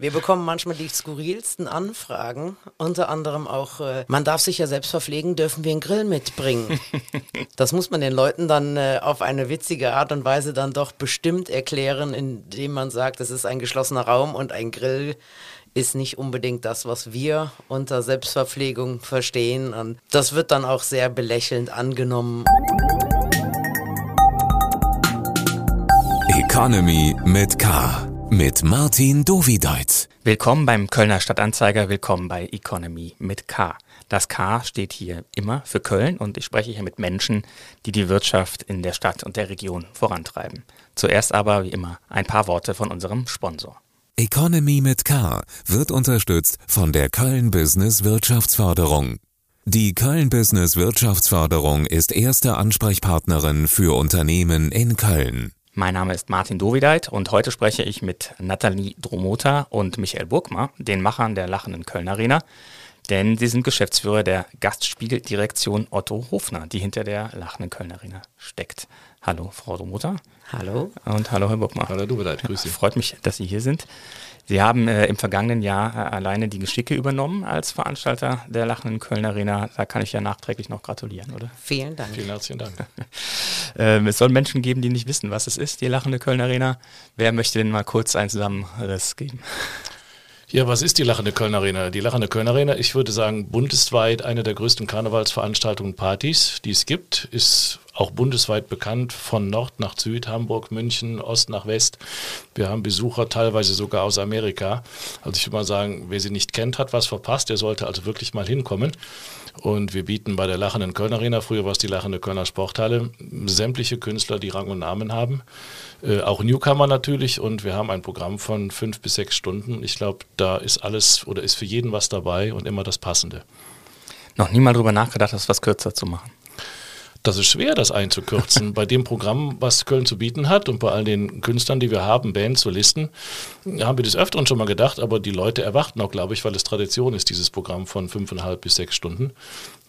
Wir bekommen manchmal die skurrilsten Anfragen, unter anderem auch, äh, man darf sich ja selbst verpflegen, dürfen wir einen Grill mitbringen. Das muss man den Leuten dann äh, auf eine witzige Art und Weise dann doch bestimmt erklären, indem man sagt, es ist ein geschlossener Raum und ein Grill ist nicht unbedingt das, was wir unter Selbstverpflegung verstehen. Und das wird dann auch sehr belächelnd angenommen. Economy mit K mit Martin Dovideit. Willkommen beim Kölner Stadtanzeiger, willkommen bei Economy mit K. Das K steht hier immer für Köln und ich spreche hier mit Menschen, die die Wirtschaft in der Stadt und der Region vorantreiben. Zuerst aber, wie immer, ein paar Worte von unserem Sponsor. Economy mit K wird unterstützt von der Köln Business Wirtschaftsförderung. Die Köln Business Wirtschaftsförderung ist erste Ansprechpartnerin für Unternehmen in Köln. Mein Name ist Martin Dovideit und heute spreche ich mit Nathalie Dromota und Michael Burgmar, den Machern der Lachenden Köln Arena, denn sie sind Geschäftsführer der Gastspieldirektion Otto Hofner, die hinter der Lachenden Köln Arena steckt. Hallo, Frau Dromota. Hallo. Und hallo, Herr Burgmar. Hallo, Dovideit, grüß Sie. Freut mich, dass Sie hier sind. Sie haben äh, im vergangenen Jahr äh, alleine die Geschicke übernommen als Veranstalter der Lachenden Köln Arena. Da kann ich ja nachträglich noch gratulieren, oder? Vielen Dank. Vielen herzlichen Dank. ähm, es soll Menschen geben, die nicht wissen, was es ist, die Lachende Köln Arena. Wer möchte denn mal kurz einen Zusammenriss geben? Ja, was ist die Lachende Köln Arena? Die Lachende Köln Arena, ich würde sagen, bundesweit eine der größten Karnevalsveranstaltungen Partys, die es gibt, ist auch bundesweit bekannt, von Nord nach Süd, Hamburg, München, Ost nach West. Wir haben Besucher teilweise sogar aus Amerika. Also ich würde mal sagen, wer sie nicht kennt, hat was verpasst. Der sollte also wirklich mal hinkommen. Und wir bieten bei der Lachenden Köln Arena, früher war es die Lachende Kölner Sporthalle, sämtliche Künstler, die Rang und Namen haben. Äh, auch Newcomer natürlich. Und wir haben ein Programm von fünf bis sechs Stunden. Ich glaube, da ist alles oder ist für jeden was dabei und immer das Passende. Noch nie mal drüber nachgedacht, das was kürzer zu machen. Das ist schwer, das einzukürzen. bei dem Programm, was Köln zu bieten hat und bei all den Künstlern, die wir haben, Bands, Solisten, haben wir das öfteren schon mal gedacht, aber die Leute erwarten auch, glaube ich, weil es Tradition ist, dieses Programm von fünfeinhalb bis sechs Stunden.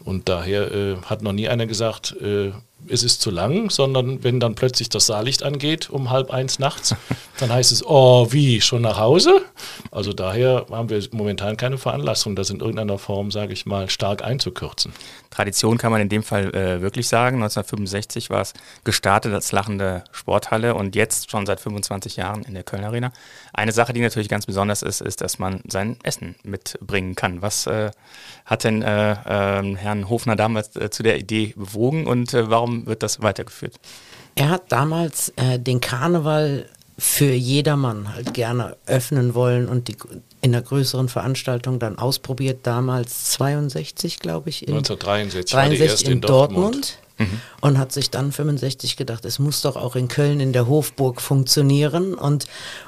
Und daher äh, hat noch nie einer gesagt, äh, es ist zu lang, sondern wenn dann plötzlich das Saallicht angeht um halb eins nachts, dann heißt es, oh, wie, schon nach Hause? Also daher haben wir momentan keine Veranlassung, das in irgendeiner Form, sage ich mal, stark einzukürzen. Tradition kann man in dem Fall äh, wirklich sagen. 1965 war es gestartet als lachende Sporthalle und jetzt schon seit 25 Jahren in der Köln Arena. Eine Sache, die natürlich ganz besonders ist, ist, dass man sein Essen mitbringen kann. Was äh, hat denn äh, ähm, Herrn Hofner damals äh, zu der Idee bewogen und äh, warum wird das weitergeführt? Er hat damals äh, den Karneval für jedermann halt gerne öffnen wollen und die in einer größeren Veranstaltung dann ausprobiert, damals 62, glaube ich, in 1963 63 in, in, Dortmund. Dortmund. Mhm. Und hat sich dann 65 gedacht, es muss doch auch in Köln in der Hofburg funktionieren und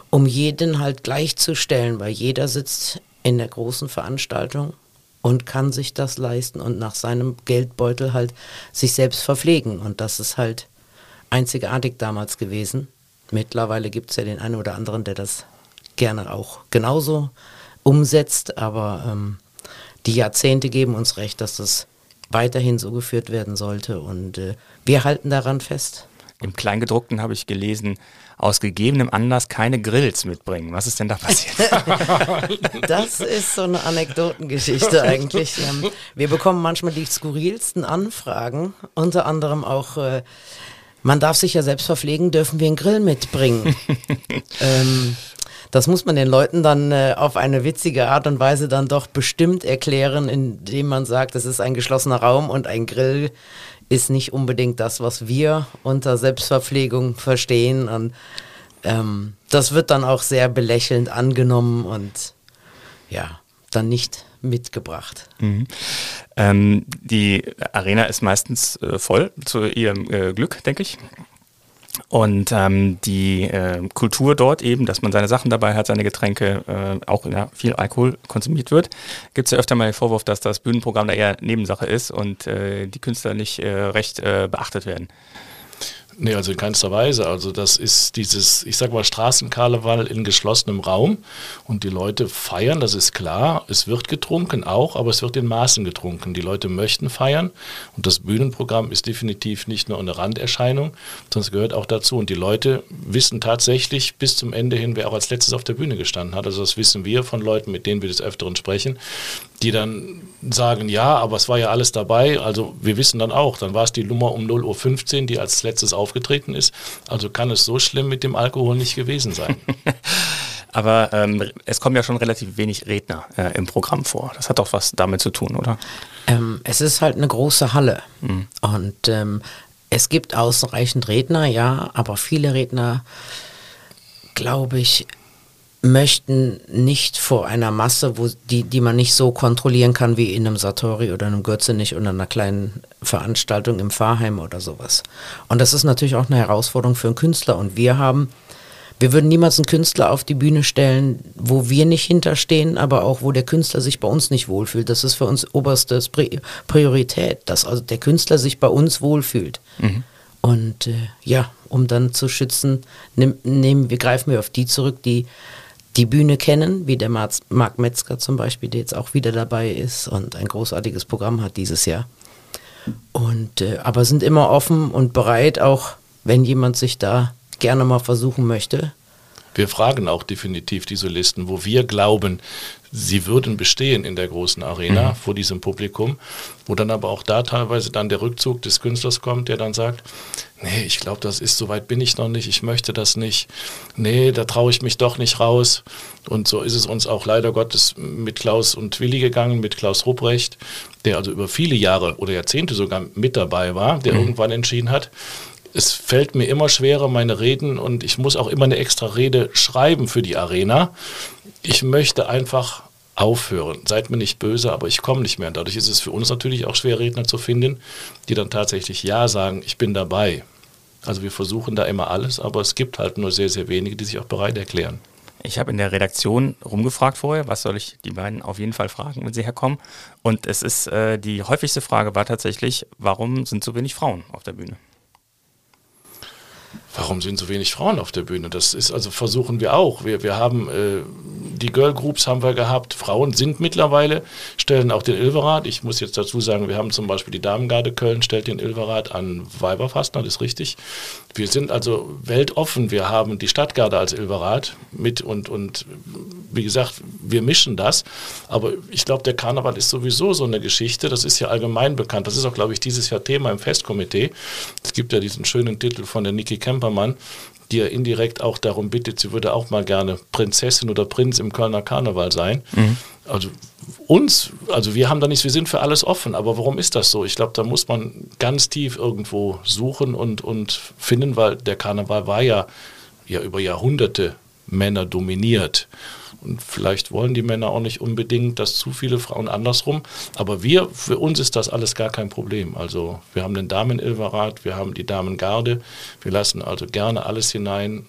um jeden halt gleichzustellen, weil jeder sitzt in der großen Veranstaltung und kann sich das leisten und nach seinem Geldbeutel halt sich selbst verpflegen. Und das ist halt einzigartig damals gewesen. Mittlerweile gibt es ja den einen oder anderen, der das gerne auch genauso umsetzt, aber ähm, die Jahrzehnte geben uns recht, dass das weiterhin so geführt werden sollte und äh, wir halten daran fest. Im Kleingedruckten habe ich gelesen, aus gegebenem Anlass keine Grills mitbringen. Was ist denn da passiert? das ist so eine Anekdotengeschichte eigentlich. Wir bekommen manchmal die skurrilsten Anfragen, unter anderem auch, äh, man darf sich ja selbst verpflegen, dürfen wir einen Grill mitbringen? ähm, das muss man den Leuten dann äh, auf eine witzige Art und Weise dann doch bestimmt erklären, indem man sagt, es ist ein geschlossener Raum und ein Grill ist nicht unbedingt das, was wir unter Selbstverpflegung verstehen. Und ähm, das wird dann auch sehr belächelnd angenommen und ja, dann nicht mitgebracht. Mhm. Ähm, die Arena ist meistens äh, voll, zu ihrem äh, Glück, denke ich. Und ähm, die äh, Kultur dort eben, dass man seine Sachen dabei hat, seine Getränke, äh, auch ja, viel Alkohol konsumiert wird, gibt es ja öfter mal den Vorwurf, dass das Bühnenprogramm da eher Nebensache ist und äh, die Künstler nicht äh, recht äh, beachtet werden. Nee, also in keinster Weise. Also das ist dieses, ich sag mal, Straßenkarneval in geschlossenem Raum und die Leute feiern, das ist klar. Es wird getrunken auch, aber es wird in Maßen getrunken. Die Leute möchten feiern und das Bühnenprogramm ist definitiv nicht nur eine Randerscheinung, sondern es gehört auch dazu. Und die Leute wissen tatsächlich bis zum Ende hin, wer auch als letztes auf der Bühne gestanden hat. Also das wissen wir von Leuten, mit denen wir des Öfteren sprechen, die dann sagen, ja, aber es war ja alles dabei. Also wir wissen dann auch, dann war es die Nummer um 0.15 Uhr, die als letztes aufgetreten ist. Also kann es so schlimm mit dem Alkohol nicht gewesen sein. aber ähm, es kommen ja schon relativ wenig Redner äh, im Programm vor. Das hat doch was damit zu tun, oder? Ähm, es ist halt eine große Halle. Mhm. Und ähm, es gibt ausreichend Redner, ja, aber viele Redner, glaube ich, möchten nicht vor einer Masse, wo die, die man nicht so kontrollieren kann wie in einem Satori oder einem Gürzenich oder einer kleinen Veranstaltung im Pfarrheim oder sowas. Und das ist natürlich auch eine Herausforderung für einen Künstler. Und wir haben, wir würden niemals einen Künstler auf die Bühne stellen, wo wir nicht hinterstehen, aber auch wo der Künstler sich bei uns nicht wohlfühlt. Das ist für uns oberste Priorität, dass also der Künstler sich bei uns wohlfühlt. Mhm. Und äh, ja, um dann zu schützen, nehmen, nehmen wir, greifen wir auf die zurück, die die Bühne kennen, wie der Marc Metzger zum Beispiel, der jetzt auch wieder dabei ist und ein großartiges Programm hat dieses Jahr. Und äh, aber sind immer offen und bereit, auch wenn jemand sich da gerne mal versuchen möchte. Wir fragen auch definitiv diese Listen, wo wir glauben, sie würden bestehen in der großen Arena mhm. vor diesem Publikum, wo dann aber auch da teilweise dann der Rückzug des Künstlers kommt, der dann sagt, nee, ich glaube, das ist, so weit bin ich noch nicht, ich möchte das nicht, nee, da traue ich mich doch nicht raus. Und so ist es uns auch leider Gottes mit Klaus und Willi gegangen, mit Klaus Rupprecht, der also über viele Jahre oder Jahrzehnte sogar mit dabei war, der mhm. irgendwann entschieden hat, es fällt mir immer schwerer, meine Reden, und ich muss auch immer eine extra Rede schreiben für die Arena. Ich möchte einfach aufhören. Seid mir nicht böse, aber ich komme nicht mehr. Und dadurch ist es für uns natürlich auch schwer, Redner zu finden, die dann tatsächlich Ja sagen, ich bin dabei. Also wir versuchen da immer alles, aber es gibt halt nur sehr, sehr wenige, die sich auch bereit erklären. Ich habe in der Redaktion rumgefragt vorher, was soll ich die beiden auf jeden Fall fragen, wenn sie herkommen. Und es ist äh, die häufigste Frage war tatsächlich, warum sind so wenig Frauen auf der Bühne? Warum sind so wenig Frauen auf der Bühne? Das ist also versuchen wir auch. Wir, wir haben äh, die Girl Groups haben wir gehabt. Frauen sind mittlerweile, stellen auch den Ilverat. Ich muss jetzt dazu sagen, wir haben zum Beispiel die Damengarde Köln, stellt den Ilverat an Weiberfastner, das ist richtig. Wir sind also weltoffen. Wir haben die Stadtgarde als Ilverat mit und, und wie gesagt, wir mischen das. Aber ich glaube, der Karneval ist sowieso so eine Geschichte. Das ist ja allgemein bekannt. Das ist auch, glaube ich, dieses Jahr Thema im Festkomitee. Es gibt ja diesen schönen Titel von der Niki Kempermann, die ja indirekt auch darum bittet, sie würde auch mal gerne Prinzessin oder Prinz im Kölner Karneval sein. Mhm. Also uns, also wir haben da nichts, wir sind für alles offen, aber warum ist das so? Ich glaube, da muss man ganz tief irgendwo suchen und, und finden, weil der Karneval war ja, ja über Jahrhunderte Männer dominiert. Und vielleicht wollen die Männer auch nicht unbedingt, dass zu viele Frauen andersrum. Aber wir, für uns ist das alles gar kein Problem. Also wir haben den Damen-Ilverat, wir haben die Damengarde. Wir lassen also gerne alles hinein.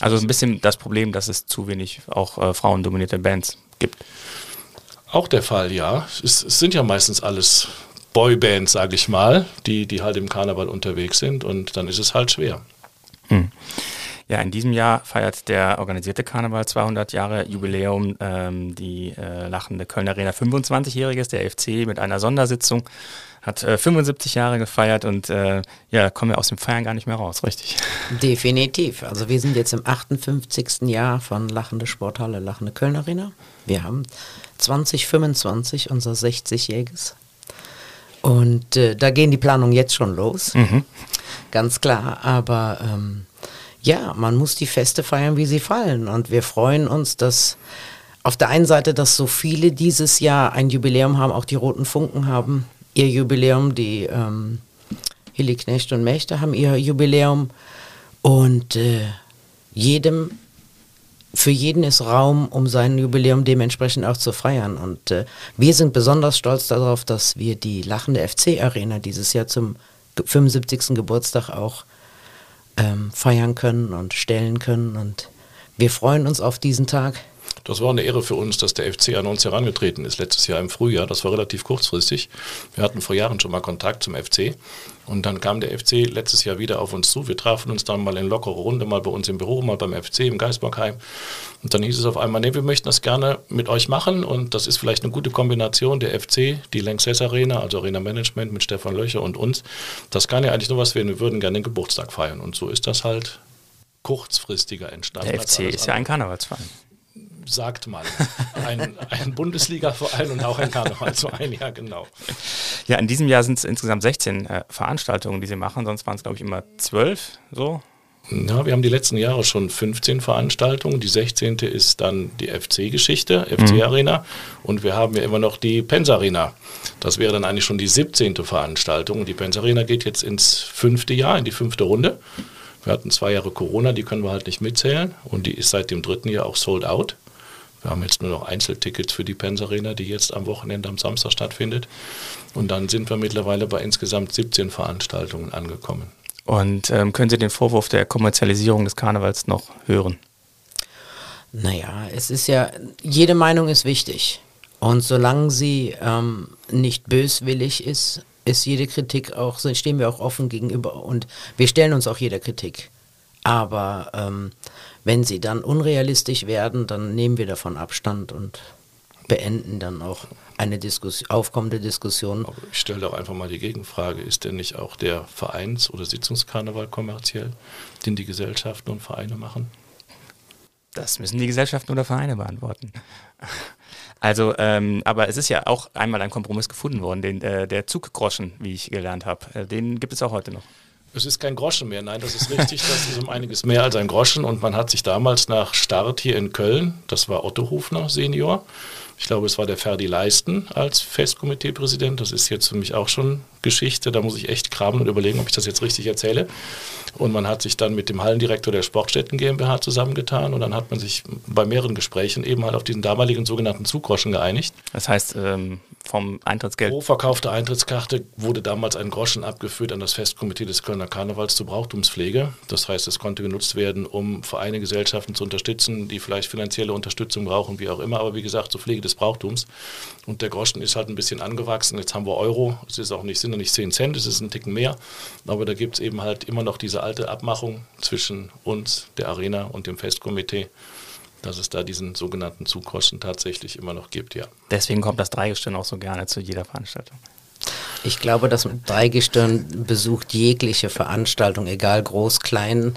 also ein bisschen das Problem, dass es zu wenig auch äh, frauendominierte Bands gibt. Auch der Fall, ja. Es, es sind ja meistens alles Boybands, sage ich mal, die, die halt im Karneval unterwegs sind und dann ist es halt schwer. Hm. Ja, in diesem Jahr feiert der organisierte Karneval 200 Jahre Jubiläum. Ähm, die äh, lachende Kölner Arena 25-jähriges, der FC mit einer Sondersitzung hat äh, 75 Jahre gefeiert und äh, ja, kommen wir aus dem Feiern gar nicht mehr raus, richtig? Definitiv. Also wir sind jetzt im 58. Jahr von Lachende Sporthalle, Lachende Kölner Arena. Wir haben 2025 unser 60-jähriges. Und äh, da gehen die Planungen jetzt schon los. Mhm. Ganz klar. Aber ähm, ja, man muss die Feste feiern, wie sie fallen. Und wir freuen uns, dass auf der einen Seite, dass so viele dieses Jahr ein Jubiläum haben, auch die Roten Funken haben ihr Jubiläum, die ähm, Hilly Knecht und Mächte haben ihr Jubiläum. Und äh, jedem, für jeden ist Raum, um sein Jubiläum dementsprechend auch zu feiern. Und äh, wir sind besonders stolz darauf, dass wir die Lachende FC Arena dieses Jahr zum 75. Geburtstag auch ähm, feiern können und stellen können. Und wir freuen uns auf diesen Tag. Das war eine Ehre für uns, dass der FC an uns herangetreten ist, letztes Jahr im Frühjahr. Das war relativ kurzfristig. Wir hatten vor Jahren schon mal Kontakt zum FC. Und dann kam der FC letztes Jahr wieder auf uns zu. Wir trafen uns dann mal in lockerer Runde, mal bei uns im Büro, mal beim FC im Geisbockheim. Und dann hieß es auf einmal, nee, wir möchten das gerne mit euch machen. Und das ist vielleicht eine gute Kombination, der FC, die Lanxess Arena, also Arena Management mit Stefan Löcher und uns. Das kann ja eigentlich nur was werden. Wir würden gerne den Geburtstag feiern. Und so ist das halt kurzfristiger entstanden. Der FC ist ja ein Karnevalsverein sagt man. Ein, ein Bundesliga-Verein und auch ein Karnevalsverein, ja genau. Ja, in diesem Jahr sind es insgesamt 16 äh, Veranstaltungen, die sie machen, sonst waren es, glaube ich, immer 12 so. Ja, wir haben die letzten Jahre schon 15 Veranstaltungen. Die 16. ist dann die FC-Geschichte, FC-Arena. Mhm. Und wir haben ja immer noch die Pens-Arena. Das wäre dann eigentlich schon die 17. Veranstaltung. Die Pens-Arena geht jetzt ins fünfte Jahr, in die fünfte Runde. Wir hatten zwei Jahre Corona, die können wir halt nicht mitzählen. Und die ist seit dem dritten Jahr auch sold out. Wir haben jetzt nur noch Einzeltickets für die Pens Arena, die jetzt am Wochenende am Samstag stattfindet. Und dann sind wir mittlerweile bei insgesamt 17 Veranstaltungen angekommen. Und ähm, können Sie den Vorwurf der Kommerzialisierung des Karnevals noch hören? Naja, es ist ja, jede Meinung ist wichtig. Und solange sie ähm, nicht böswillig ist, ist jede Kritik auch, stehen wir auch offen gegenüber und wir stellen uns auch jeder Kritik. Aber ähm, wenn sie dann unrealistisch werden, dann nehmen wir davon Abstand und beenden dann auch eine Diskussion, aufkommende Diskussion. Aber ich stelle doch einfach mal die Gegenfrage, ist denn nicht auch der Vereins- oder Sitzungskarneval kommerziell, den die Gesellschaften und Vereine machen? Das müssen die Gesellschaften oder Vereine beantworten. Also, ähm, aber es ist ja auch einmal ein Kompromiss gefunden worden, den, äh, der Zuggroschen, wie ich gelernt habe. Äh, den gibt es auch heute noch. Es ist kein Groschen mehr, nein, das ist richtig, das ist um einiges mehr als ein Groschen. Und man hat sich damals nach Start hier in Köln, das war Otto Hofner Senior, ich glaube, es war der Ferdi Leisten als Festkomiteepräsident. Das ist jetzt für mich auch schon Geschichte. Da muss ich echt kramen und überlegen, ob ich das jetzt richtig erzähle. Und man hat sich dann mit dem Hallendirektor der Sportstätten GmbH zusammengetan und dann hat man sich bei mehreren Gesprächen eben halt auf diesen damaligen sogenannten Zuggroschen geeinigt. Das heißt, ähm, vom Eintrittsgeld. Pro verkaufte Eintrittskarte wurde damals ein Groschen abgeführt an das Festkomitee des Kölner Karnevals zur Brauchtumspflege. Das heißt, es konnte genutzt werden, um Vereine, Gesellschaften zu unterstützen, die vielleicht finanzielle Unterstützung brauchen, wie auch immer. Aber wie gesagt, zur Pflege des Brauchtums. Und der Groschen ist halt ein bisschen angewachsen. Jetzt haben wir Euro. Es ist auch nicht, sind nicht 10 Cent, es ist ein Ticken mehr. Aber da gibt es eben halt immer noch diese alte Abmachung zwischen uns, der Arena und dem Festkomitee dass es da diesen sogenannten Zugkosten tatsächlich immer noch gibt, ja. Deswegen kommt das Dreigestirn auch so gerne zu jeder Veranstaltung. Ich glaube, das Dreigestirn besucht jegliche Veranstaltung, egal groß, klein,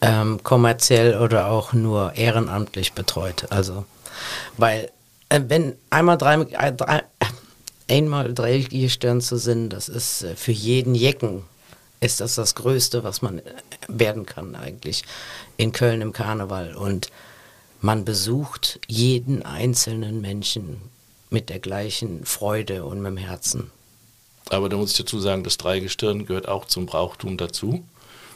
ähm, kommerziell oder auch nur ehrenamtlich betreut. Also, weil wenn einmal drei, äh, drei einmal Dreigestirn zu sind, das ist äh, für jeden Jecken ist das das Größte, was man äh, werden kann eigentlich in Köln im Karneval und man besucht jeden einzelnen Menschen mit der gleichen Freude und mit dem Herzen. Aber da muss ich dazu sagen, das Dreigestirn gehört auch zum Brauchtum dazu.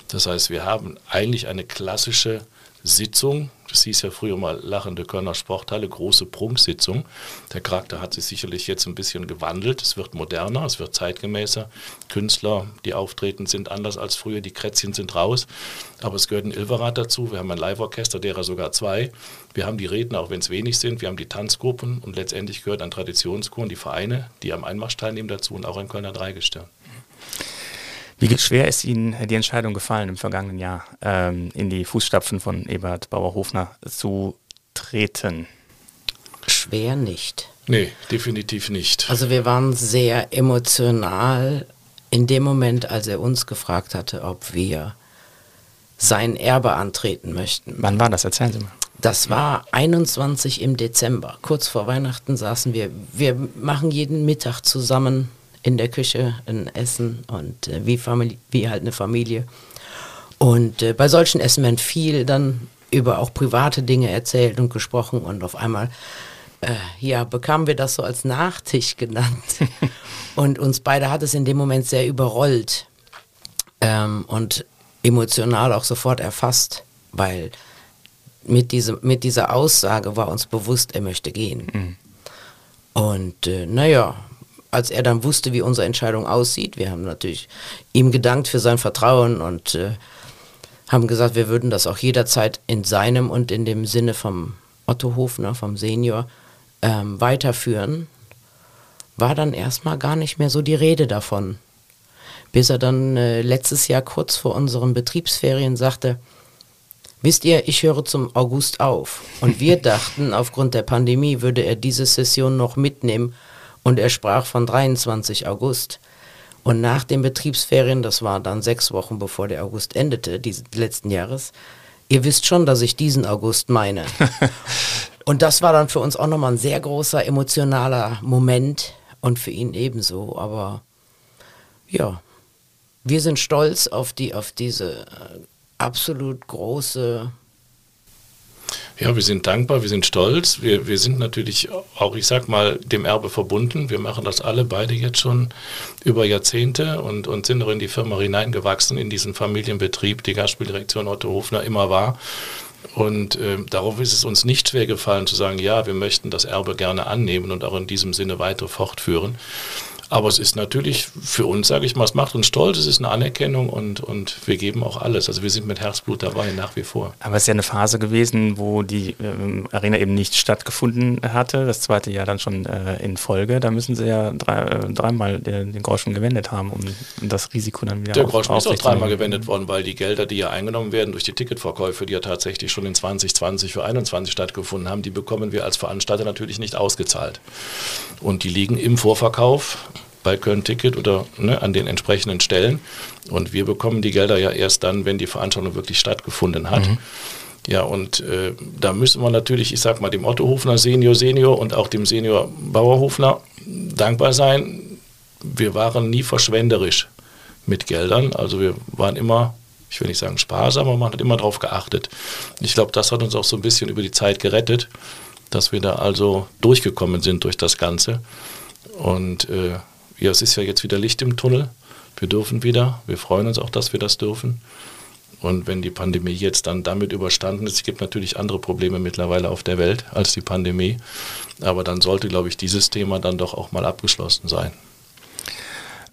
Das heißt, wir haben eigentlich eine klassische Sitzung. Das hieß ja früher mal lachende Kölner Sporthalle, große Prunksitzung. Der Charakter hat sich sicherlich jetzt ein bisschen gewandelt. Es wird moderner, es wird zeitgemäßer. Künstler, die auftreten, sind anders als früher. Die Krätzchen sind raus. Aber es gehört ein Ilverat dazu. Wir haben ein Live-Orchester, derer sogar zwei. Wir haben die Redner, auch wenn es wenig sind. Wir haben die Tanzgruppen und letztendlich gehört ein Traditionschor und die Vereine, die am Einmarsch teilnehmen dazu und auch ein Kölner Dreigestirn. Wie schwer ist Ihnen die Entscheidung gefallen im vergangenen Jahr, ähm, in die Fußstapfen von Ebert Bauer-Hofner zu treten? Schwer nicht. Nee, definitiv nicht. Also wir waren sehr emotional in dem Moment, als er uns gefragt hatte, ob wir sein Erbe antreten möchten. Wann war das? Erzählen Sie mal. Das war 21 im Dezember. Kurz vor Weihnachten saßen wir. Wir machen jeden Mittag zusammen in der Küche ein Essen und äh, wie, Familie, wie halt eine Familie. Und äh, bei solchen Essen werden viel dann über auch private Dinge erzählt und gesprochen und auf einmal äh, ja, bekamen wir das so als Nachtisch genannt. und uns beide hat es in dem Moment sehr überrollt ähm, und emotional auch sofort erfasst, weil mit, diesem, mit dieser Aussage war uns bewusst, er möchte gehen. Mhm. Und äh, naja, als er dann wusste, wie unsere Entscheidung aussieht, wir haben natürlich ihm gedankt für sein Vertrauen und äh, haben gesagt, wir würden das auch jederzeit in seinem und in dem Sinne vom Otto Hofner vom Senior ähm, weiterführen, war dann erstmal gar nicht mehr so die Rede davon. Bis er dann äh, letztes Jahr kurz vor unseren Betriebsferien sagte, wisst ihr, ich höre zum August auf. Und wir dachten, aufgrund der Pandemie würde er diese Session noch mitnehmen und er sprach von 23 August. Und nach den Betriebsferien, das war dann sechs Wochen bevor der August endete, dieses letzten Jahres, ihr wisst schon, dass ich diesen August meine. und das war dann für uns auch nochmal ein sehr großer emotionaler Moment und für ihn ebenso. Aber ja, wir sind stolz auf, die, auf diese äh, absolut große ja, wir sind dankbar, wir sind stolz. Wir, wir sind natürlich auch, ich sag mal, dem Erbe verbunden. Wir machen das alle beide jetzt schon über Jahrzehnte und, und sind auch in die Firma hineingewachsen, in diesen Familienbetrieb, die Gastspieldirektion Otto Hofner immer war. Und äh, darauf ist es uns nicht schwer gefallen zu sagen, ja, wir möchten das Erbe gerne annehmen und auch in diesem Sinne weiter fortführen. Aber es ist natürlich für uns, sage ich mal, es macht uns stolz, es ist eine Anerkennung und, und wir geben auch alles. Also wir sind mit Herzblut dabei, nach wie vor. Aber es ist ja eine Phase gewesen, wo die ähm, Arena eben nicht stattgefunden hatte, das zweite Jahr dann schon äh, in Folge. Da müssen sie ja drei, äh, dreimal den, den, Groschen gewendet haben, um, um, das Risiko dann wieder Der Groschen ist auch dreimal gewendet worden, weil die Gelder, die ja eingenommen werden durch die Ticketverkäufe, die ja tatsächlich schon in 2020 für 2021 stattgefunden haben, die bekommen wir als Veranstalter natürlich nicht ausgezahlt. Und die liegen im Vorverkauf bei Köln Ticket oder ne, an den entsprechenden Stellen. Und wir bekommen die Gelder ja erst dann, wenn die Veranstaltung wirklich stattgefunden hat. Mhm. Ja, und äh, da müssen wir natürlich, ich sag mal, dem Otto Hofner Senior Senior und auch dem Senior Bauerhofner dankbar sein. Wir waren nie verschwenderisch mit Geldern. Also wir waren immer, ich will nicht sagen sparsam, aber man hat immer darauf geachtet. Ich glaube, das hat uns auch so ein bisschen über die Zeit gerettet, dass wir da also durchgekommen sind durch das Ganze. Und äh, ja, es ist ja jetzt wieder Licht im Tunnel. Wir dürfen wieder. Wir freuen uns auch, dass wir das dürfen. Und wenn die Pandemie jetzt dann damit überstanden ist, es gibt natürlich andere Probleme mittlerweile auf der Welt als die Pandemie, aber dann sollte, glaube ich, dieses Thema dann doch auch mal abgeschlossen sein.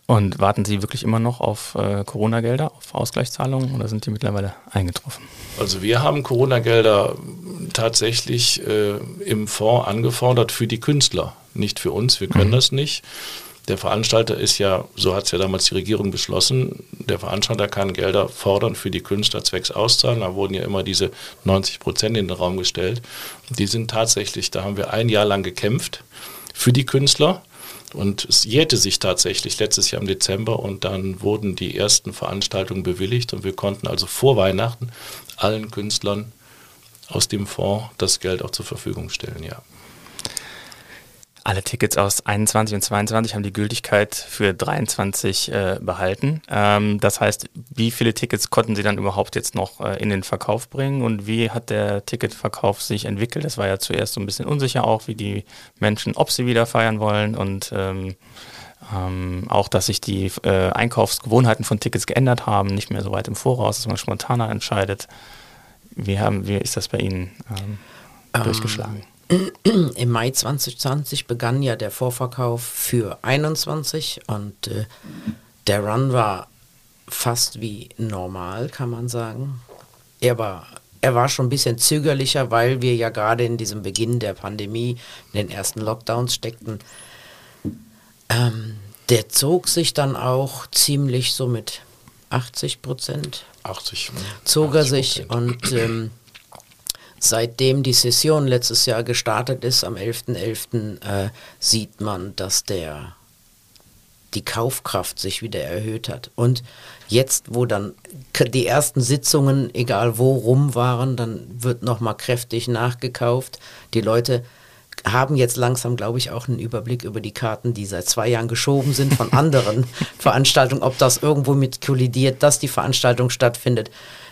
Und warten Sie wirklich immer noch auf äh, Corona-Gelder, auf Ausgleichszahlungen oder sind die mittlerweile eingetroffen? Also wir haben Corona-Gelder tatsächlich äh, im Fonds angefordert für die Künstler, nicht für uns. Wir können mhm. das nicht. Der Veranstalter ist ja, so hat es ja damals die Regierung beschlossen, der Veranstalter kann Gelder fordern für die Künstler zwecks auszahlen. Da wurden ja immer diese 90 Prozent in den Raum gestellt. Die sind tatsächlich, da haben wir ein Jahr lang gekämpft für die Künstler. Und es jährte sich tatsächlich letztes Jahr im Dezember und dann wurden die ersten Veranstaltungen bewilligt und wir konnten also vor Weihnachten allen Künstlern aus dem Fonds das Geld auch zur Verfügung stellen, ja. Alle Tickets aus 21 und 22 haben die Gültigkeit für 23 äh, behalten. Ähm, das heißt, wie viele Tickets konnten Sie dann überhaupt jetzt noch äh, in den Verkauf bringen und wie hat der Ticketverkauf sich entwickelt? Das war ja zuerst so ein bisschen unsicher auch, wie die Menschen, ob sie wieder feiern wollen und ähm, ähm, auch, dass sich die äh, Einkaufsgewohnheiten von Tickets geändert haben, nicht mehr so weit im Voraus, dass man spontaner entscheidet. Wie, haben, wie ist das bei Ihnen ähm, ähm, durchgeschlagen? Im Mai 2020 begann ja der Vorverkauf für 21 und äh, der Run war fast wie normal, kann man sagen. Er war, er war schon ein bisschen zögerlicher, weil wir ja gerade in diesem Beginn der Pandemie, in den ersten Lockdowns steckten. Ähm, der zog sich dann auch ziemlich so mit 80 Prozent. 80. Zog 80%. er sich und ähm, Seitdem die Session letztes Jahr gestartet ist, am 11.11., .11., äh, sieht man, dass der, die Kaufkraft sich wieder erhöht hat. Und jetzt, wo dann die ersten Sitzungen, egal wo, rum waren, dann wird nochmal kräftig nachgekauft. Die Leute haben jetzt langsam, glaube ich, auch einen Überblick über die Karten, die seit zwei Jahren geschoben sind von anderen Veranstaltungen, ob das irgendwo mit kollidiert, dass die Veranstaltung stattfindet.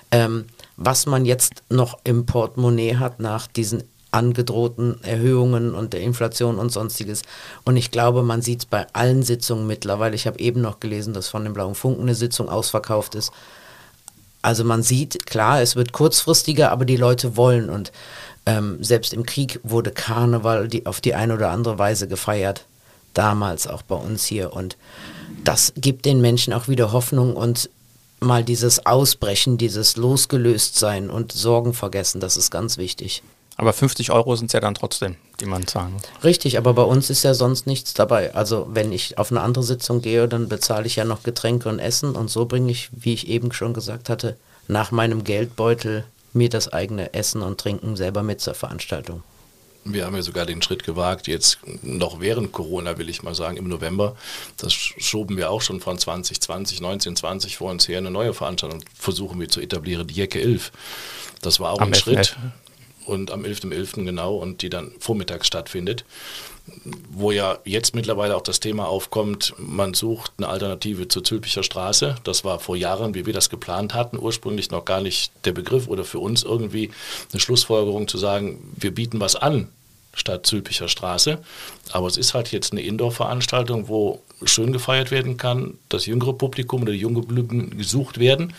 Ähm, was man jetzt noch im Portemonnaie hat nach diesen angedrohten Erhöhungen und der Inflation und sonstiges. Und ich glaube, man sieht es bei allen Sitzungen mittlerweile. Ich habe eben noch gelesen, dass von dem Blauen Funken eine Sitzung ausverkauft ist. Also man sieht, klar, es wird kurzfristiger, aber die Leute wollen. Und ähm, selbst im Krieg wurde Karneval die, auf die eine oder andere Weise gefeiert. Damals auch bei uns hier. Und das gibt den Menschen auch wieder Hoffnung und mal dieses Ausbrechen, dieses Losgelöstsein und Sorgen vergessen, das ist ganz wichtig. Aber 50 Euro sind es ja dann trotzdem, die man zahlen muss. Richtig, aber bei uns ist ja sonst nichts dabei. Also wenn ich auf eine andere Sitzung gehe, dann bezahle ich ja noch Getränke und Essen und so bringe ich, wie ich eben schon gesagt hatte, nach meinem Geldbeutel mir das eigene Essen und Trinken selber mit zur Veranstaltung. Wir haben ja sogar den Schritt gewagt, jetzt noch während Corona, will ich mal sagen, im November. Das schoben wir auch schon von 2020, 1920 vor uns her. Eine neue Veranstaltung versuchen wir zu etablieren, die Jacke 11. Das war auch Am ein Schritt. Und am 11.11. .11. genau und die dann vormittags stattfindet wo ja jetzt mittlerweile auch das Thema aufkommt, man sucht eine Alternative zur Zülpicher Straße. Das war vor Jahren, wie wir das geplant hatten, ursprünglich noch gar nicht der Begriff oder für uns irgendwie eine Schlussfolgerung zu sagen, wir bieten was an statt Zülpicher Straße. Aber es ist halt jetzt eine Indoor-Veranstaltung, wo schön gefeiert werden kann, das jüngere Publikum oder die junge Blüten gesucht werden,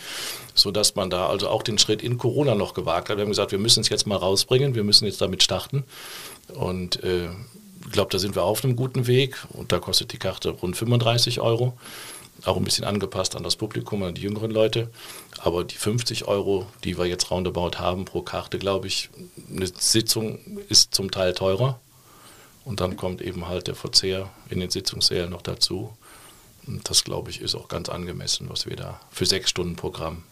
sodass man da also auch den Schritt in Corona noch gewagt hat. Wir haben gesagt, wir müssen es jetzt mal rausbringen, wir müssen jetzt damit starten. Und äh, ich glaube, da sind wir auf einem guten Weg und da kostet die Karte rund 35 Euro. Auch ein bisschen angepasst an das Publikum, an die jüngeren Leute. Aber die 50 Euro, die wir jetzt roundabout haben pro Karte, glaube ich, eine Sitzung ist zum Teil teurer. Und dann kommt eben halt der Verzehr in den Sitzungssälen noch dazu. Und das, glaube ich, ist auch ganz angemessen, was wir da für sechs Stunden Programm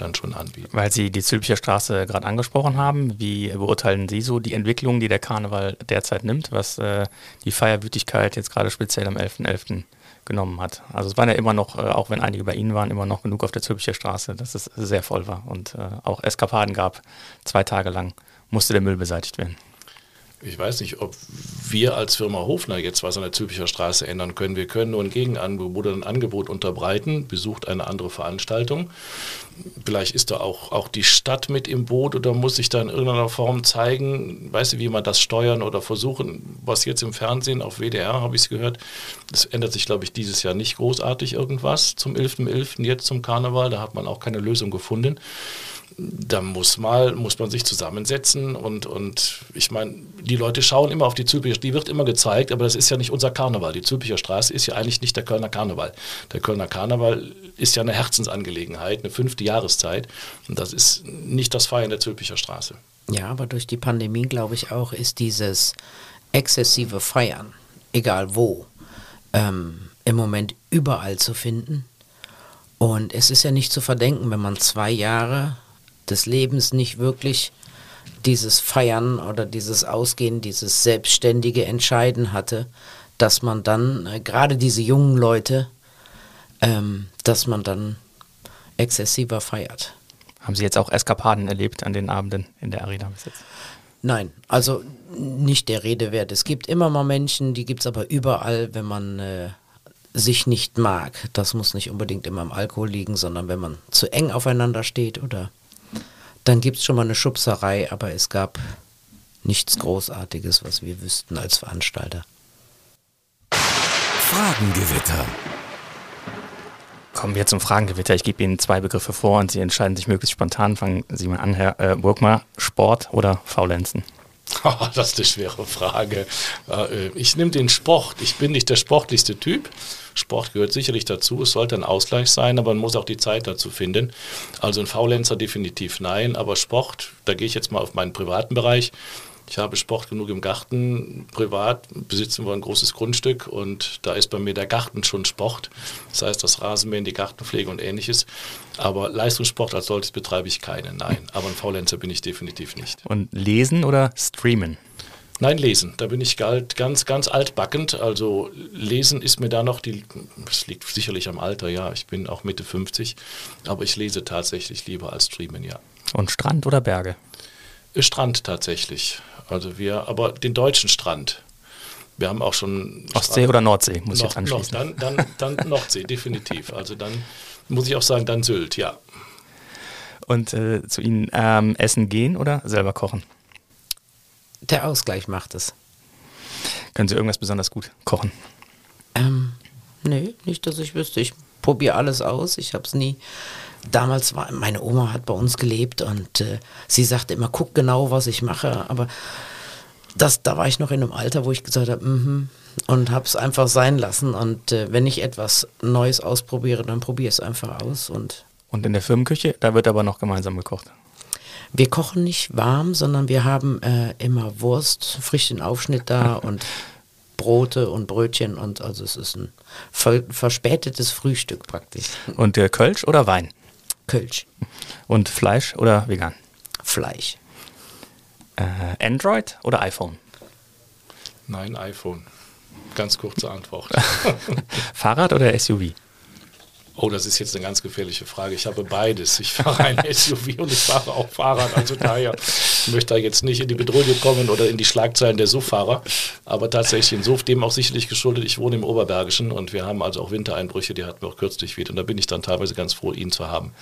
dann schon anbieten. Weil Sie die Zülpicher Straße gerade angesprochen haben, wie beurteilen Sie so die Entwicklung, die der Karneval derzeit nimmt, was äh, die Feierwütigkeit jetzt gerade speziell am 11.11. .11. genommen hat? Also es waren ja immer noch, äh, auch wenn einige bei Ihnen waren, immer noch genug auf der Zülpicher Straße, dass es sehr voll war und äh, auch Eskapaden gab. Zwei Tage lang musste der Müll beseitigt werden ich weiß nicht, ob wir als Firma Hofner jetzt was an der Zülpicher Straße ändern können. Wir können nur ein Gegenangebot oder ein Angebot unterbreiten, besucht eine andere Veranstaltung. Vielleicht ist da auch, auch die Stadt mit im Boot oder muss sich da in irgendeiner Form zeigen, weiß nicht, wie man das steuern oder versuchen. Was jetzt im Fernsehen auf WDR, habe ich es gehört, es ändert sich, glaube ich, dieses Jahr nicht großartig irgendwas zum 11.11., .11., jetzt zum Karneval. Da hat man auch keine Lösung gefunden da muss mal, muss man sich zusammensetzen und, und ich meine, die Leute schauen immer auf die Zülpicher, die wird immer gezeigt, aber das ist ja nicht unser Karneval. Die Zülpicher Straße ist ja eigentlich nicht der Kölner Karneval. Der Kölner Karneval ist ja eine Herzensangelegenheit, eine fünfte Jahreszeit und das ist nicht das Feiern der Zülpicher Straße. Ja, aber durch die Pandemie, glaube ich auch, ist dieses exzessive Feiern, egal wo, ähm, im Moment überall zu finden. Und es ist ja nicht zu verdenken, wenn man zwei Jahre des Lebens nicht wirklich dieses Feiern oder dieses Ausgehen, dieses selbstständige Entscheiden hatte, dass man dann, äh, gerade diese jungen Leute, ähm, dass man dann exzessiver feiert. Haben Sie jetzt auch Eskapaden erlebt an den Abenden in der Arena bis jetzt? Nein, also nicht der Rede wert. Es gibt immer mal Menschen, die gibt es aber überall, wenn man äh, sich nicht mag. Das muss nicht unbedingt immer am Alkohol liegen, sondern wenn man zu eng aufeinander steht oder dann gibt es schon mal eine Schubserei, aber es gab nichts Großartiges, was wir wüssten als Veranstalter. Fragengewitter. Kommen wir zum Fragengewitter. Ich gebe Ihnen zwei Begriffe vor und Sie entscheiden sich möglichst spontan. Fangen Sie mal an, Herr äh, Burgmar. Sport oder Faulenzen? das ist eine schwere Frage. Äh, ich nehme den Sport. Ich bin nicht der sportlichste Typ. Sport gehört sicherlich dazu. Es sollte ein Ausgleich sein, aber man muss auch die Zeit dazu finden. Also ein Faulenzer definitiv nein, aber Sport, da gehe ich jetzt mal auf meinen privaten Bereich. Ich habe Sport genug im Garten. Privat besitzen wir ein großes Grundstück und da ist bei mir der Garten schon Sport. Das heißt, das Rasenmähen, die Gartenpflege und ähnliches. Aber Leistungssport als solches betreibe ich keinen, nein. Aber ein Faulenzer bin ich definitiv nicht. Und lesen oder streamen? Nein, lesen. Da bin ich ganz, ganz altbackend. Also lesen ist mir da noch die, es liegt sicherlich am Alter, ja. Ich bin auch Mitte 50, aber ich lese tatsächlich lieber als streamen, ja. Und Strand oder Berge? Strand tatsächlich. Also wir, aber den deutschen Strand. Wir haben auch schon. Ostsee Strand, oder Nordsee, muss noch, ich jetzt anschließen. Noch, dann, dann, dann Nordsee, definitiv. Also dann muss ich auch sagen, dann Sylt, ja. Und äh, zu Ihnen ähm, essen gehen oder selber kochen? Der Ausgleich macht es. Können Sie irgendwas besonders gut kochen? Ähm, nee, nicht, dass ich wüsste. Ich probiere alles aus. Ich habe es nie damals war, meine Oma hat bei uns gelebt und äh, sie sagte immer, guck genau, was ich mache. Aber das, da war ich noch in einem Alter, wo ich gesagt habe, mm und habe es einfach sein lassen. Und äh, wenn ich etwas Neues ausprobiere, dann probiere ich es einfach aus. Und, und in der Firmenküche, da wird aber noch gemeinsam gekocht. Wir kochen nicht warm, sondern wir haben äh, immer Wurst, frisch den Aufschnitt da und Brote und Brötchen und also es ist ein ver verspätetes Frühstück praktisch. Und der Kölsch oder Wein? Kölsch. Und Fleisch oder vegan? Fleisch. Äh, Android oder iPhone? Nein, iPhone. Ganz kurze Antwort. Fahrrad oder SUV? Oh, das ist jetzt eine ganz gefährliche Frage. Ich habe beides. Ich fahre ein SUV und ich fahre auch Fahrrad. Also daher möchte da jetzt nicht in die Bedrohung kommen oder in die Schlagzeilen der SUV-Fahrer. Aber tatsächlich in SUV, dem auch sicherlich geschuldet. Ich wohne im Oberbergischen und wir haben also auch Wintereinbrüche, die hatten wir auch kürzlich wieder. Und da bin ich dann teilweise ganz froh, ihn zu haben.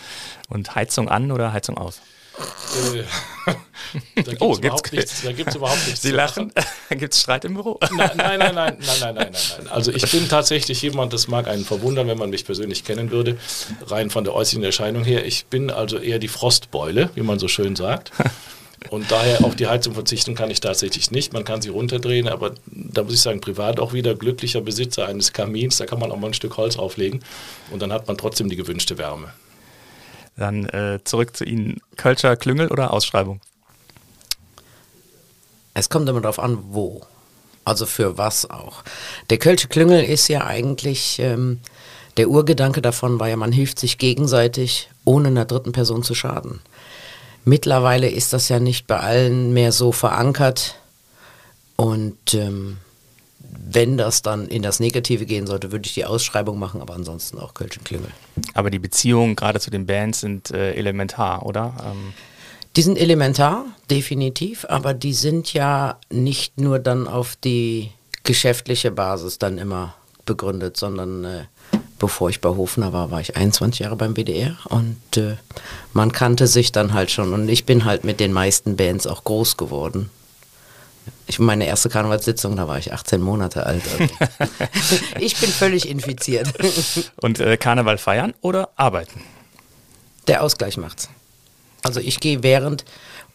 Und Heizung an oder Heizung aus? Äh, da gibt es oh, überhaupt, nichts, da gibt's überhaupt nichts. Sie lachen? gibt es Streit im Büro? Nein, nein, nein, nein, nein, nein, nein, nein. Also ich bin tatsächlich jemand, das mag einen verwundern, wenn man mich persönlich kennen würde, rein von der äußeren Erscheinung her. Ich bin also eher die Frostbeule, wie man so schön sagt. Und daher auf die Heizung verzichten kann ich tatsächlich nicht. Man kann sie runterdrehen, aber da muss ich sagen, privat auch wieder glücklicher Besitzer eines Kamins. Da kann man auch mal ein Stück Holz auflegen und dann hat man trotzdem die gewünschte Wärme. Dann äh, zurück zu Ihnen. Kölscher Klüngel oder Ausschreibung? Es kommt immer darauf an, wo. Also für was auch. Der Kölsche Klüngel ist ja eigentlich, ähm, der Urgedanke davon war ja, man hilft sich gegenseitig, ohne einer dritten Person zu schaden. Mittlerweile ist das ja nicht bei allen mehr so verankert. Und ähm, wenn das dann in das Negative gehen sollte, würde ich die Ausschreibung machen, aber ansonsten auch Kölsch und Klüngel. Aber die Beziehungen gerade zu den Bands sind äh, elementar, oder? Ähm die sind elementar, definitiv, aber die sind ja nicht nur dann auf die geschäftliche Basis dann immer begründet, sondern äh, bevor ich bei Hofner war, war ich 21 Jahre beim WDR und äh, man kannte sich dann halt schon und ich bin halt mit den meisten Bands auch groß geworden ich meine erste Karnevalssitzung, da war ich 18 Monate alt. Also. ich bin völlig infiziert. Und äh, Karneval feiern oder arbeiten? Der Ausgleich macht's. Also ich gehe während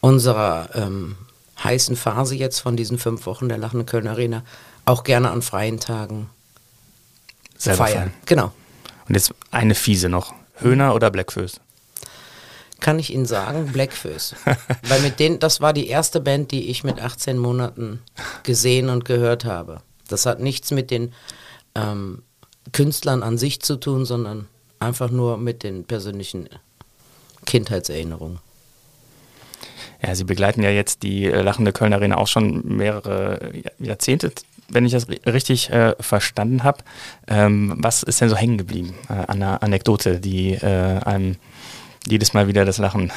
unserer ähm, heißen Phase jetzt von diesen fünf Wochen der Lachende Köln Arena auch gerne an freien Tagen Selber feiern. feiern. Genau. Und jetzt eine fiese noch. Höhner oder Blackföß? Kann ich Ihnen sagen, Blackfoes. Weil mit denen, das war die erste Band, die ich mit 18 Monaten gesehen und gehört habe. Das hat nichts mit den ähm, Künstlern an sich zu tun, sondern einfach nur mit den persönlichen Kindheitserinnerungen. Ja, Sie begleiten ja jetzt die äh, Lachende Kölner Arena auch schon mehrere Jahrzehnte, wenn ich das richtig äh, verstanden habe. Ähm, was ist denn so hängen geblieben äh, an einer Anekdote, die äh, einem jedes Mal wieder das Lachen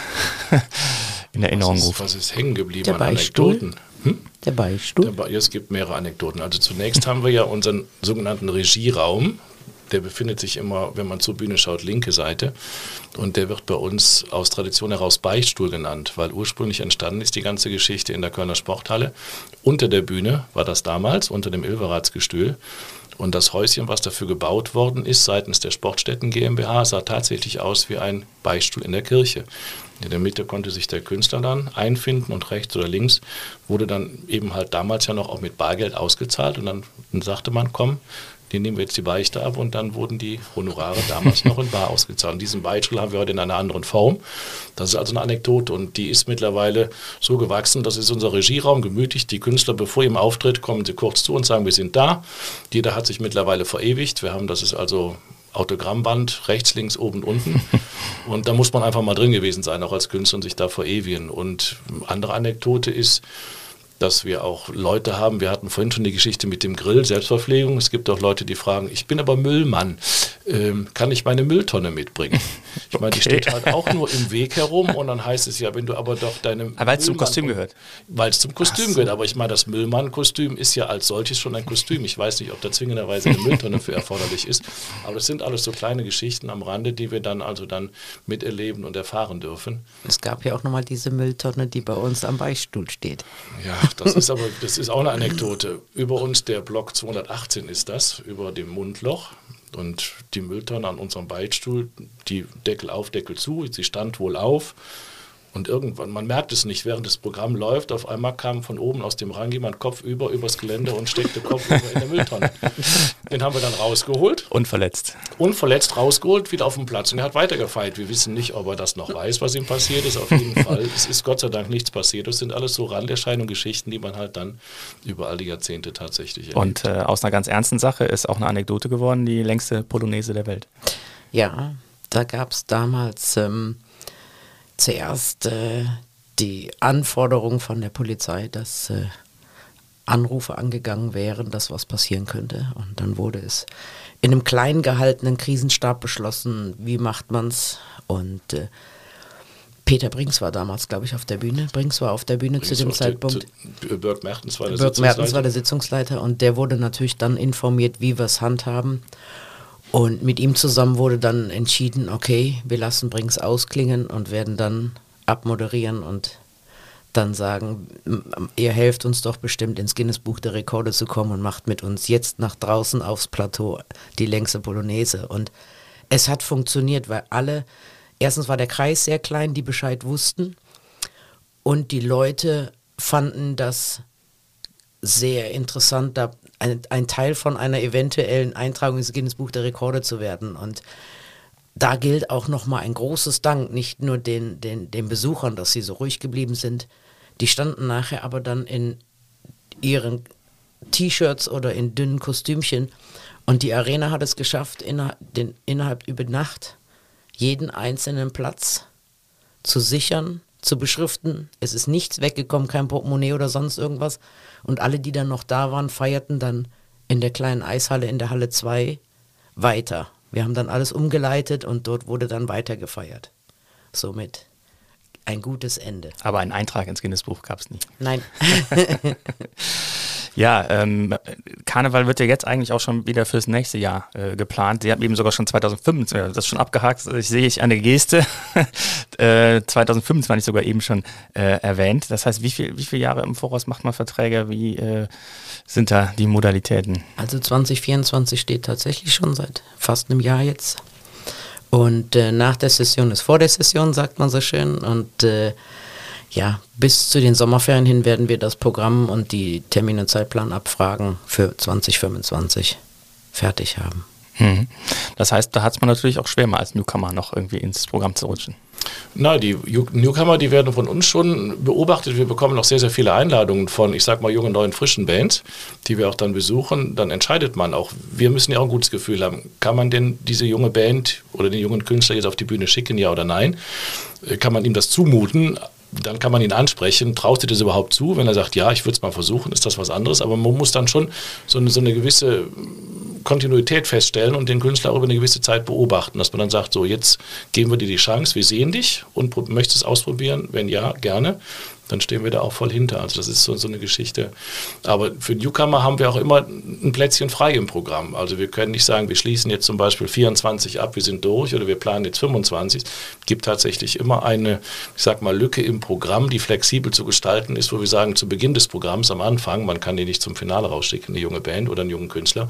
in Erinnerung ruft. Was ist hängen geblieben Der an Beistuhl? Anekdoten? Hm? Der Beistuhl? Der Be es gibt mehrere Anekdoten. Also zunächst haben wir ja unseren sogenannten Regieraum. Der befindet sich immer, wenn man zur Bühne schaut, linke Seite. Und der wird bei uns aus Tradition heraus Beichtstuhl genannt, weil ursprünglich entstanden ist die ganze Geschichte in der Kölner Sporthalle. Unter der Bühne war das damals, unter dem Ilveratsgestühl. Und das Häuschen, was dafür gebaut worden ist, seitens der Sportstätten GmbH, sah tatsächlich aus wie ein Beistuhl in der Kirche. In der Mitte konnte sich der Künstler dann einfinden und rechts oder links wurde dann eben halt damals ja noch auch mit Bargeld ausgezahlt. Und dann sagte man, komm, den nehmen wir jetzt die Beichte ab und dann wurden die Honorare damals noch in Bar ausgezahlt. Und diesen Beichtstuhl haben wir heute in einer anderen Form. Das ist also eine Anekdote und die ist mittlerweile so gewachsen, das ist unser Regieraum, gemütlich. Die Künstler, bevor ihrem Auftritt, kommen sie kurz zu und sagen, wir sind da. Jeder hat sich mittlerweile verewigt. Wir haben, das ist also Autogrammband, rechts, links, oben, unten. Und da muss man einfach mal drin gewesen sein, auch als Künstler und sich da verewigen. Und andere Anekdote ist, dass wir auch Leute haben, wir hatten vorhin schon die Geschichte mit dem Grill, Selbstverpflegung. Es gibt auch Leute, die fragen, ich bin aber Müllmann, ähm, kann ich meine Mülltonne mitbringen? Ich meine, die steht halt auch nur im Weg herum und dann heißt es ja, wenn du aber doch deine. Weil es zum Kostüm gehört. Weil es zum Kostüm so. gehört. Aber ich meine, das Müllmann-Kostüm ist ja als solches schon ein Kostüm. Ich weiß nicht, ob da zwingenderweise eine Mülltonne für erforderlich ist. Aber das sind alles so kleine Geschichten am Rande, die wir dann also dann miterleben und erfahren dürfen. Es gab ja auch nochmal diese Mülltonne, die bei uns am Beichtstuhl steht. Ja, das ist aber, das ist auch eine Anekdote. Über uns, der Block 218 ist das, über dem Mundloch. Und die Mülltonne an unserem Beichtstuhl, die Deckel auf, Deckel zu, sie stand wohl auf. Und irgendwann, man merkt es nicht, während das Programm läuft, auf einmal kam von oben aus dem Rang jemand kopfüber übers Gelände und steckte kopfüber in der Mülltonne. Den haben wir dann rausgeholt. Unverletzt. Unverletzt rausgeholt, wieder auf den Platz. Und er hat weitergefeiert. Wir wissen nicht, ob er das noch weiß, was ihm passiert ist. Auf jeden Fall. Es ist Gott sei Dank nichts passiert. Das sind alles so Randerscheinungen, Geschichten, die man halt dann über all die Jahrzehnte tatsächlich erlebt. Und äh, aus einer ganz ernsten Sache ist auch eine Anekdote geworden, die längste Polonaise der Welt. Ja, da gab es damals ähm, zuerst äh, die Anforderung von der Polizei, dass äh, Anrufe angegangen wären, dass was passieren könnte. Und dann wurde es in einem klein gehaltenen Krisenstab beschlossen, wie macht man es. Und äh, Peter Brinks war damals, glaube ich, auf der Bühne. Brinks war auf der Bühne Brinks zu dem Zeitpunkt. Zu, Birk Mertens war der Birk Mertens war der Sitzungsleiter und der wurde natürlich dann informiert, wie wir es handhaben. Und mit ihm zusammen wurde dann entschieden, okay, wir lassen Brinks ausklingen und werden dann abmoderieren und dann sagen, ihr helft uns doch bestimmt ins Guinness-Buch der Rekorde zu kommen und macht mit uns jetzt nach draußen aufs Plateau die längste Polonaise. Und es hat funktioniert, weil alle, erstens war der Kreis sehr klein, die Bescheid wussten und die Leute fanden das sehr interessant, da ein, ein Teil von einer eventuellen Eintragung ins Guinness Buch der Rekorde zu werden. Und da gilt auch nochmal ein großes Dank, nicht nur den, den, den Besuchern, dass sie so ruhig geblieben sind. Die standen nachher aber dann in ihren T-Shirts oder in dünnen Kostümchen. Und die Arena hat es geschafft, innerhalb, den, innerhalb über Nacht jeden einzelnen Platz zu sichern, zu beschriften. Es ist nichts weggekommen, kein Portemonnaie oder sonst irgendwas. Und alle, die dann noch da waren, feierten dann in der kleinen Eishalle in der Halle 2 weiter. Wir haben dann alles umgeleitet und dort wurde dann weiter gefeiert. Somit ein gutes Ende. Aber einen Eintrag ins Guinness-Buch gab es nie. Nein. Ja, ähm, Karneval wird ja jetzt eigentlich auch schon wieder fürs nächste Jahr äh, geplant. Sie haben eben sogar schon 2025, äh, das ist schon abgehakt, ich sehe ich eine Geste, äh, 2025 sogar eben schon äh, erwähnt. Das heißt, wie, viel, wie viele Jahre im Voraus macht man Verträge? Wie äh, sind da die Modalitäten? Also 2024 steht tatsächlich schon seit fast einem Jahr jetzt. Und äh, nach der Session ist vor der Session, sagt man so schön. Und äh, ja, bis zu den Sommerferien hin werden wir das Programm und die Termin- und Zeitplanabfragen für 2025 fertig haben. Mhm. Das heißt, da hat es man natürlich auch schwer, mal als Newcomer noch irgendwie ins Programm zu rutschen. Na, die Newcomer, die werden von uns schon beobachtet. Wir bekommen noch sehr, sehr viele Einladungen von, ich sag mal, jungen, neuen, frischen Bands, die wir auch dann besuchen. Dann entscheidet man auch. Wir müssen ja auch ein gutes Gefühl haben. Kann man denn diese junge Band oder den jungen Künstler jetzt auf die Bühne schicken, ja oder nein? Kann man ihm das zumuten? Dann kann man ihn ansprechen, traust du das überhaupt zu? Wenn er sagt, ja, ich würde es mal versuchen, ist das was anderes. Aber man muss dann schon so eine, so eine gewisse Kontinuität feststellen und den Künstler auch über eine gewisse Zeit beobachten, dass man dann sagt, so jetzt geben wir dir die Chance, wir sehen dich und möchtest es ausprobieren? Wenn ja, gerne dann stehen wir da auch voll hinter. Also das ist so, so eine Geschichte. Aber für Newcomer haben wir auch immer ein Plätzchen frei im Programm. Also wir können nicht sagen, wir schließen jetzt zum Beispiel 24 ab, wir sind durch oder wir planen jetzt 25. Es gibt tatsächlich immer eine, ich sag mal, Lücke im Programm, die flexibel zu gestalten ist, wo wir sagen, zu Beginn des Programms am Anfang, man kann die nicht zum Finale rausschicken, eine junge Band oder einen jungen Künstler,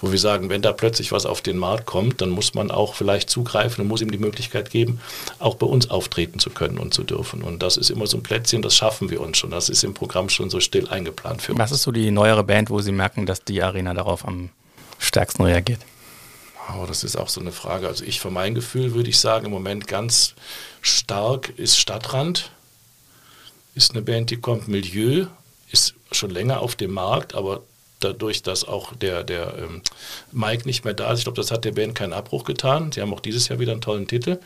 wo wir sagen, wenn da plötzlich was auf den Markt kommt, dann muss man auch vielleicht zugreifen und muss ihm die Möglichkeit geben, auch bei uns auftreten zu können und zu dürfen. Und das ist immer so ein Plätzchen, das das schaffen wir uns schon. Das ist im Programm schon so still eingeplant für uns. Was ist so die neuere Band, wo Sie merken, dass die Arena darauf am stärksten reagiert? Oh, das ist auch so eine Frage. Also ich für mein Gefühl würde ich sagen, im Moment ganz stark ist Stadtrand. Ist eine Band, die kommt Milieu, ist schon länger auf dem Markt, aber dadurch, dass auch der, der ähm, Mike nicht mehr da ist, ich glaube, das hat der Band keinen Abbruch getan. Sie haben auch dieses Jahr wieder einen tollen Titel.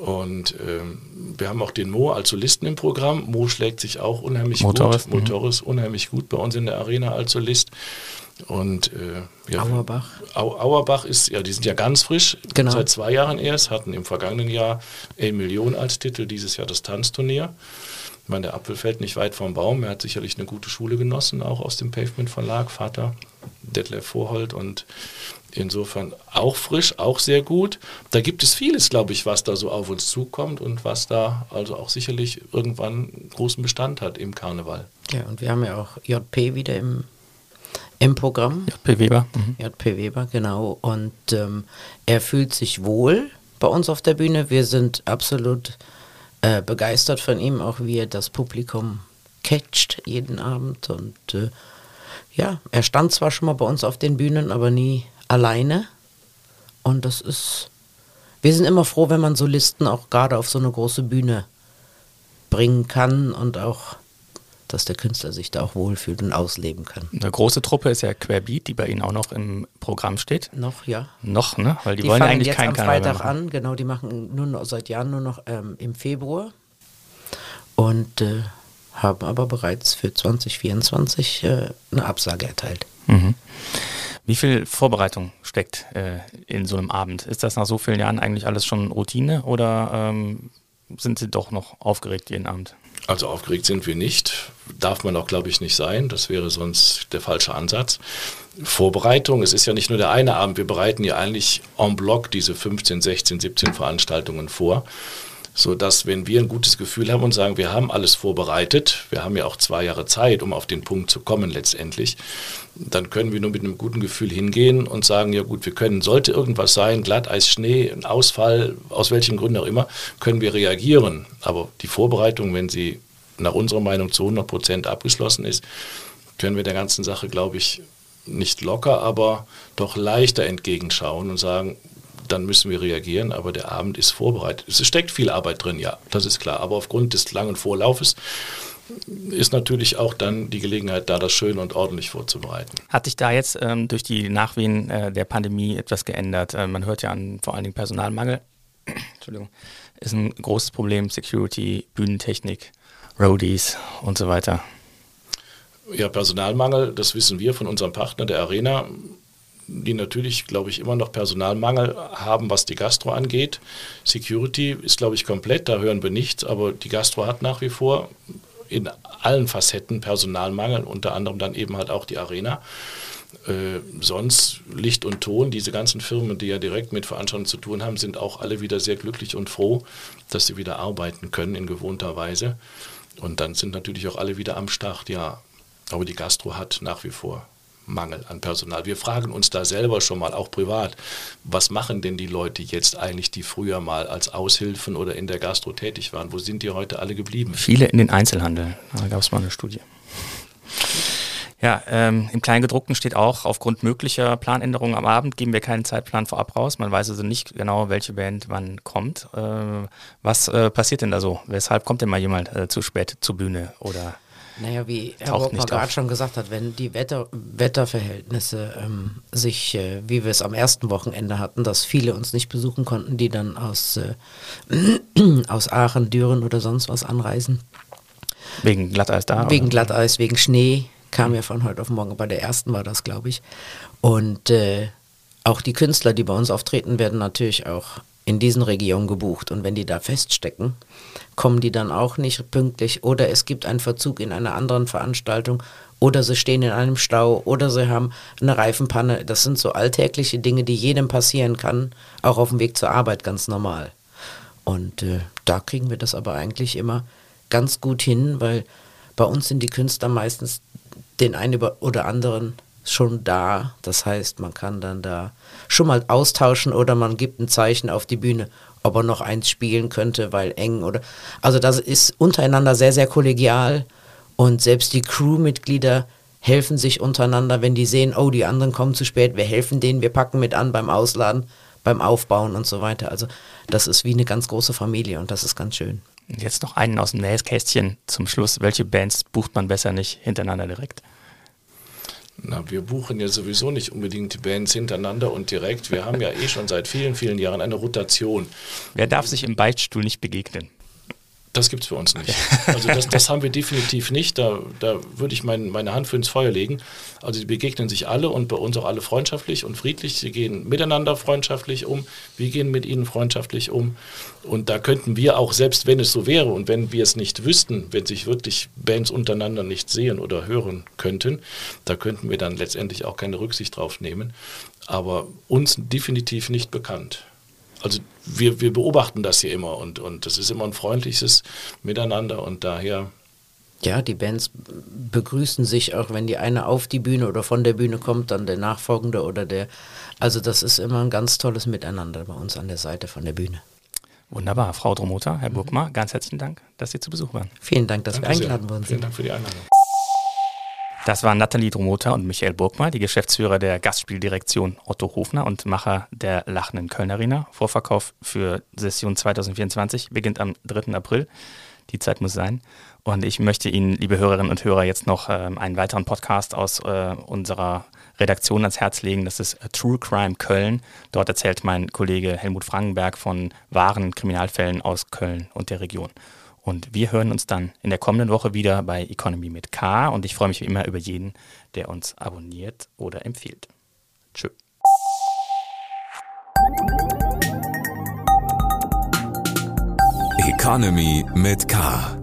Und ähm, wir haben auch den Mo als Solisten im Programm. Mo schlägt sich auch unheimlich Motorist, gut. Motorist mhm. unheimlich gut bei uns in der Arena als Solist. Und äh, ja, Auerbach. Au Auerbach ist, ja, die sind ja ganz frisch, genau. seit zwei Jahren erst, hatten im vergangenen Jahr A Million als Titel, dieses Jahr das Tanzturnier. Ich meine, der Apfel fällt nicht weit vom Baum. Er hat sicherlich eine gute Schule genossen, auch aus dem Pavement Verlag, Vater Detlef Vorhold und Insofern auch frisch, auch sehr gut. Da gibt es vieles, glaube ich, was da so auf uns zukommt und was da also auch sicherlich irgendwann großen Bestand hat im Karneval. Ja, und wir haben ja auch JP wieder im, im Programm. JP Weber. Mhm. JP Weber, genau. Und ähm, er fühlt sich wohl bei uns auf der Bühne. Wir sind absolut äh, begeistert von ihm, auch wie er das Publikum catcht jeden Abend. Und äh, ja, er stand zwar schon mal bei uns auf den Bühnen, aber nie alleine. Und das ist, wir sind immer froh, wenn man Solisten auch gerade auf so eine große Bühne bringen kann und auch dass der Künstler sich da auch wohlfühlt und ausleben kann. Eine große Truppe ist ja Querbeat, die bei Ihnen auch noch im Programm steht. Noch, ja. Noch, ne? Weil die, Die wollen eigentlich jetzt keinen am Karneval Freitag machen. an, genau, die machen nur noch, seit Jahren nur noch ähm, im Februar und äh, haben aber bereits für 2024 äh, eine Absage erteilt. Mhm. Wie viel Vorbereitung steckt äh, in so einem Abend? Ist das nach so vielen Jahren eigentlich alles schon Routine oder ähm, sind Sie doch noch aufgeregt jeden Abend? Also aufgeregt sind wir nicht. Darf man auch, glaube ich, nicht sein. Das wäre sonst der falsche Ansatz. Vorbereitung, es ist ja nicht nur der eine Abend. Wir bereiten ja eigentlich en bloc diese 15, 16, 17 Veranstaltungen vor. Sodass, wenn wir ein gutes Gefühl haben und sagen, wir haben alles vorbereitet, wir haben ja auch zwei Jahre Zeit, um auf den Punkt zu kommen letztendlich, dann können wir nur mit einem guten Gefühl hingehen und sagen, ja gut, wir können, sollte irgendwas sein, Glatteis, Schnee, ein Ausfall, aus welchen Gründen auch immer, können wir reagieren. Aber die Vorbereitung, wenn sie nach unserer Meinung zu 100 Prozent abgeschlossen ist, können wir der ganzen Sache, glaube ich, nicht locker, aber doch leichter entgegenschauen und sagen, dann müssen wir reagieren, aber der Abend ist vorbereitet. Es steckt viel Arbeit drin, ja, das ist klar. Aber aufgrund des langen Vorlaufes ist natürlich auch dann die Gelegenheit da, das schön und ordentlich vorzubereiten. Hat sich da jetzt ähm, durch die Nachwehen äh, der Pandemie etwas geändert? Äh, man hört ja an vor allen Dingen Personalmangel. Entschuldigung. Ist ein großes Problem, Security, Bühnentechnik, Roadies und so weiter. Ja, Personalmangel, das wissen wir von unserem Partner der Arena, die natürlich, glaube ich, immer noch Personalmangel haben, was die Gastro angeht. Security ist, glaube ich, komplett, da hören wir nichts, aber die Gastro hat nach wie vor in allen Facetten Personalmangel, unter anderem dann eben halt auch die Arena. Äh, sonst Licht und Ton, diese ganzen Firmen, die ja direkt mit Veranstaltungen zu tun haben, sind auch alle wieder sehr glücklich und froh, dass sie wieder arbeiten können in gewohnter Weise. Und dann sind natürlich auch alle wieder am Start, ja. Aber die Gastro hat nach wie vor Mangel an Personal. Wir fragen uns da selber schon mal, auch privat, was machen denn die Leute jetzt eigentlich, die früher mal als Aushilfen oder in der Gastro tätig waren? Wo sind die heute alle geblieben? Viele in den Einzelhandel. Da gab es mal eine Studie. Ja, ähm, im Kleingedruckten steht auch, aufgrund möglicher Planänderungen am Abend geben wir keinen Zeitplan vorab raus. Man weiß also nicht genau, welche Band wann kommt. Äh, was äh, passiert denn da so? Weshalb kommt denn mal jemand äh, zu spät zur Bühne oder Naja, wie Herr nicht gerade schon gesagt hat, wenn die Wetter, Wetterverhältnisse ähm, sich, äh, wie wir es am ersten Wochenende hatten, dass viele uns nicht besuchen konnten, die dann aus, äh, aus Aachen, Düren oder sonst was anreisen, wegen Glatteis da? Wegen oder? Glatteis, wegen Schnee, kam ja von heute auf morgen. Bei der ersten war das, glaube ich. Und äh, auch die Künstler, die bei uns auftreten, werden natürlich auch in diesen Regionen gebucht. Und wenn die da feststecken, kommen die dann auch nicht pünktlich oder es gibt einen Verzug in einer anderen Veranstaltung oder sie stehen in einem Stau oder sie haben eine Reifenpanne. Das sind so alltägliche Dinge, die jedem passieren kann, auch auf dem Weg zur Arbeit ganz normal. Und äh, da kriegen wir das aber eigentlich immer ganz gut hin, weil bei uns sind die Künstler meistens den einen oder anderen schon da. Das heißt, man kann dann da schon mal austauschen oder man gibt ein Zeichen auf die Bühne, ob er noch eins spielen könnte, weil eng oder. Also das ist untereinander sehr, sehr kollegial und selbst die Crewmitglieder helfen sich untereinander, wenn die sehen, oh, die anderen kommen zu spät, wir helfen denen, wir packen mit an beim Ausladen, beim Aufbauen und so weiter. Also das ist wie eine ganz große Familie und das ist ganz schön. Jetzt noch einen aus dem Nähkästchen zum Schluss. Welche Bands bucht man besser nicht hintereinander direkt? Na, wir buchen ja sowieso nicht unbedingt die Bands hintereinander und direkt. Wir haben ja eh schon seit vielen, vielen Jahren eine Rotation. Wer darf sich im Beichtstuhl nicht begegnen? Das gibt es bei uns nicht. Also das, das haben wir definitiv nicht. Da, da würde ich mein, meine Hand für ins Feuer legen. Also die begegnen sich alle und bei uns auch alle freundschaftlich und friedlich. Sie gehen miteinander freundschaftlich um. Wir gehen mit ihnen freundschaftlich um. Und da könnten wir auch, selbst wenn es so wäre und wenn wir es nicht wüssten, wenn sich wirklich Bands untereinander nicht sehen oder hören könnten, da könnten wir dann letztendlich auch keine Rücksicht drauf nehmen. Aber uns definitiv nicht bekannt. Also wir, wir beobachten das hier immer und, und das ist immer ein freundliches Miteinander und daher Ja, die Bands begrüßen sich auch, wenn die eine auf die Bühne oder von der Bühne kommt, dann der Nachfolgende oder der. Also das ist immer ein ganz tolles Miteinander bei uns an der Seite von der Bühne. Wunderbar. Frau Dromota, Herr Burgmar, ganz herzlichen Dank, dass Sie zu Besuch waren. Vielen Dank, dass Danke wir sehr. eingeladen worden Vielen sind. Dank für die Einladung. Das waren Nathalie Dromota und Michael Burgmar, die Geschäftsführer der Gastspieldirektion Otto Hofner und Macher der Lachenden Köln Arena. Vorverkauf für Session 2024 beginnt am 3. April. Die Zeit muss sein. Und ich möchte Ihnen, liebe Hörerinnen und Hörer, jetzt noch ähm, einen weiteren Podcast aus äh, unserer Redaktion ans Herz legen. Das ist True Crime Köln. Dort erzählt mein Kollege Helmut Frankenberg von wahren Kriminalfällen aus Köln und der Region. Und wir hören uns dann in der kommenden Woche wieder bei Economy mit K. Und ich freue mich wie immer über jeden, der uns abonniert oder empfiehlt. Tschö. Economy mit K.